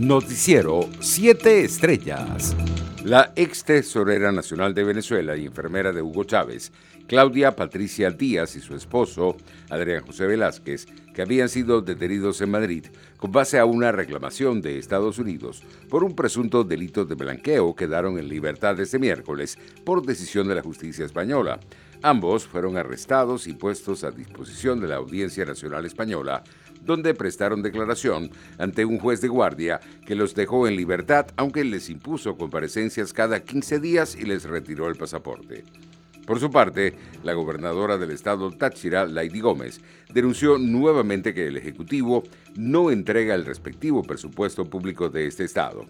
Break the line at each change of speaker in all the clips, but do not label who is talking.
Noticiero 7 Estrellas. La ex tesorera nacional de Venezuela y enfermera de Hugo Chávez, Claudia Patricia Díaz y su esposo, Adrián José Velázquez, que habían sido detenidos en Madrid con base a una reclamación de Estados Unidos por un presunto delito de blanqueo, quedaron en libertad este miércoles por decisión de la justicia española. Ambos fueron arrestados y puestos a disposición de la Audiencia Nacional Española, donde prestaron declaración ante un juez de guardia que los dejó en libertad, aunque les impuso comparecencias cada 15 días y les retiró el pasaporte. Por su parte, la gobernadora del estado Táchira, Lady Gómez, denunció nuevamente que el Ejecutivo no entrega el respectivo presupuesto público de este estado.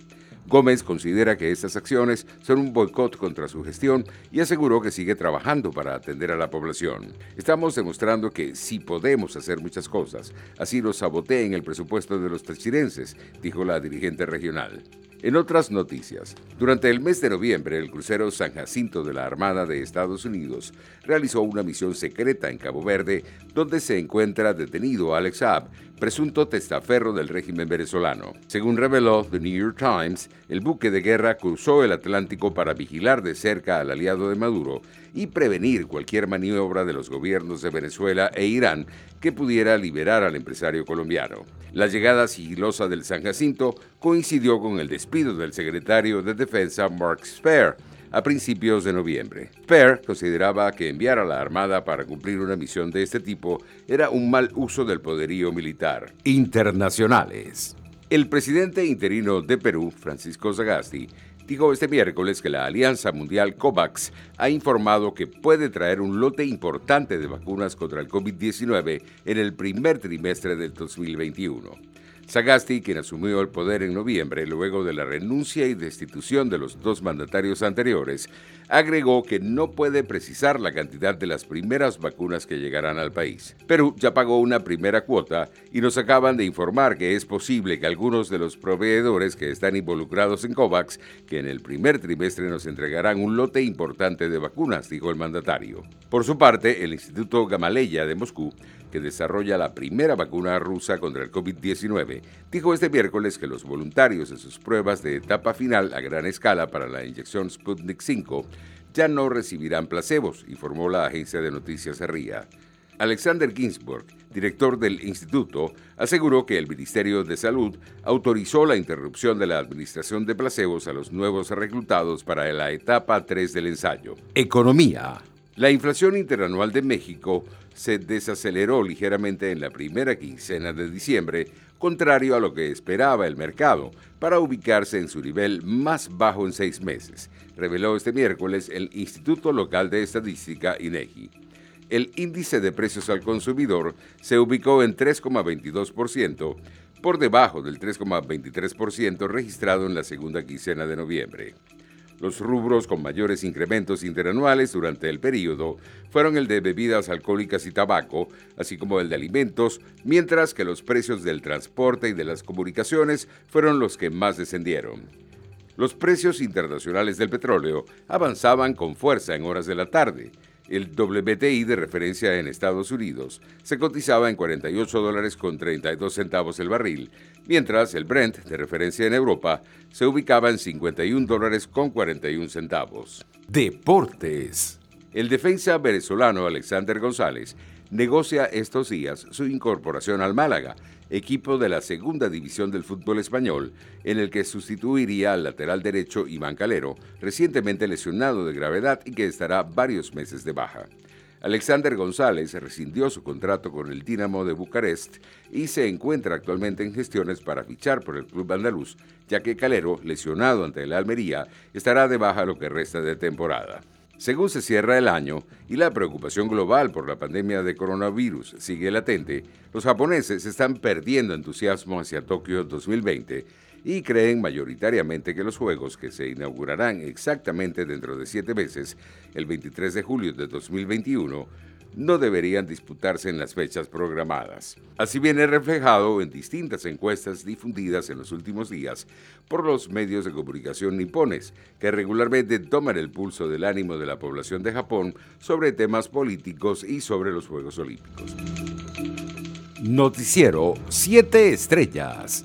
Gómez considera que estas acciones son un boicot contra su gestión y aseguró que sigue trabajando para atender a la población. Estamos demostrando que sí podemos hacer muchas cosas, así lo saboteen el presupuesto de los tachirenses, dijo la dirigente regional. En otras noticias, durante el mes de noviembre, el crucero San Jacinto de la Armada de Estados Unidos realizó una misión secreta en Cabo Verde, donde se encuentra detenido Alex Saab, presunto testaferro del régimen venezolano. Según reveló The New York Times, el buque de guerra cruzó el Atlántico para vigilar de cerca al aliado de Maduro y prevenir cualquier maniobra de los gobiernos de Venezuela e Irán que pudiera liberar al empresario colombiano. La llegada sigilosa del San Jacinto coincidió con el despido del secretario de Defensa Mark Spare a principios de noviembre. Spare consideraba que enviar a la Armada para cumplir una misión de este tipo era un mal uso del poderío militar. Internacionales. El presidente interino de Perú, Francisco Sagasti, dijo este miércoles que la Alianza Mundial COVAX ha informado que puede traer un lote importante de vacunas contra el COVID-19 en el primer trimestre del 2021. Sagasti, quien asumió el poder en noviembre luego de la renuncia y destitución de los dos mandatarios anteriores, agregó que no puede precisar la cantidad de las primeras vacunas que llegarán al país. Perú ya pagó una primera cuota y nos acaban de informar que es posible que algunos de los proveedores que están involucrados en COVAX, que en el primer trimestre nos entregarán un lote importante de vacunas, dijo el mandatario. Por su parte, el Instituto Gamaleya de Moscú que desarrolla la primera vacuna rusa contra el COVID-19, dijo este miércoles que los voluntarios en sus pruebas de etapa final a gran escala para la inyección Sputnik 5 ya no recibirán placebos, informó la agencia de noticias RIA. Alexander Ginsburg, director del instituto, aseguró que el Ministerio de Salud autorizó la interrupción de la administración de placebos a los nuevos reclutados para la etapa 3 del ensayo. Economía. La inflación interanual de México se desaceleró ligeramente en la primera quincena de diciembre, contrario a lo que esperaba el mercado, para ubicarse en su nivel más bajo en seis meses, reveló este miércoles el Instituto Local de Estadística INEGI. El índice de precios al consumidor se ubicó en 3,22%, por debajo del 3,23% registrado en la segunda quincena de noviembre. Los rubros con mayores incrementos interanuales durante el periodo fueron el de bebidas alcohólicas y tabaco, así como el de alimentos, mientras que los precios del transporte y de las comunicaciones fueron los que más descendieron. Los precios internacionales del petróleo avanzaban con fuerza en horas de la tarde, el WTI de referencia en Estados Unidos se cotizaba en 48 dólares con 32 centavos el barril, mientras el Brent de referencia en Europa se ubicaba en 51 dólares con 41 centavos. Deportes. El defensa venezolano Alexander González negocia estos días su incorporación al Málaga, equipo de la segunda división del fútbol español, en el que sustituiría al lateral derecho Iván Calero, recientemente lesionado de gravedad y que estará varios meses de baja. Alexander González rescindió su contrato con el Dinamo de Bucarest y se encuentra actualmente en gestiones para fichar por el club andaluz, ya que Calero, lesionado ante el Almería, estará de baja lo que resta de temporada. Según se cierra el año y la preocupación global por la pandemia de coronavirus sigue latente, los japoneses están perdiendo entusiasmo hacia Tokio 2020 y creen mayoritariamente que los Juegos, que se inaugurarán exactamente dentro de siete meses, el 23 de julio de 2021, no deberían disputarse en las fechas programadas. Así viene reflejado en distintas encuestas difundidas en los últimos días por los medios de comunicación nipones, que regularmente toman el pulso del ánimo de la población de Japón sobre temas políticos y sobre los Juegos Olímpicos. Noticiero 7 Estrellas.